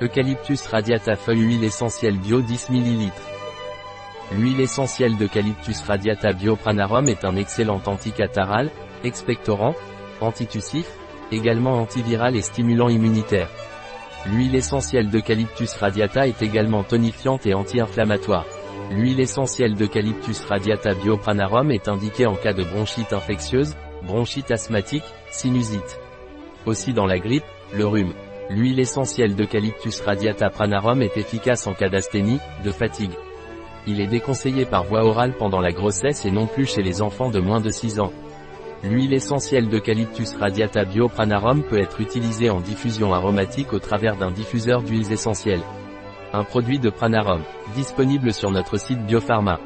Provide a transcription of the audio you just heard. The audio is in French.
Eucalyptus radiata feuille huile essentielle bio 10 ml. L'huile essentielle d'Eucalyptus radiata biopranarum est un excellent anticataral, expectorant, antitussif, également antiviral et stimulant immunitaire. L'huile essentielle d'Eucalyptus radiata est également tonifiante et anti-inflammatoire. L'huile essentielle d'Eucalyptus radiata biopranarum est indiquée en cas de bronchite infectieuse, bronchite asthmatique, sinusite. Aussi dans la grippe, le rhume. L'huile essentielle d'Eucalyptus radiata pranarum est efficace en cas d'asthénie, de fatigue. Il est déconseillé par voie orale pendant la grossesse et non plus chez les enfants de moins de 6 ans. L'huile essentielle d'Eucalyptus radiata biopranarum peut être utilisée en diffusion aromatique au travers d'un diffuseur d'huiles essentielles. Un produit de Pranarum, disponible sur notre site Biopharma.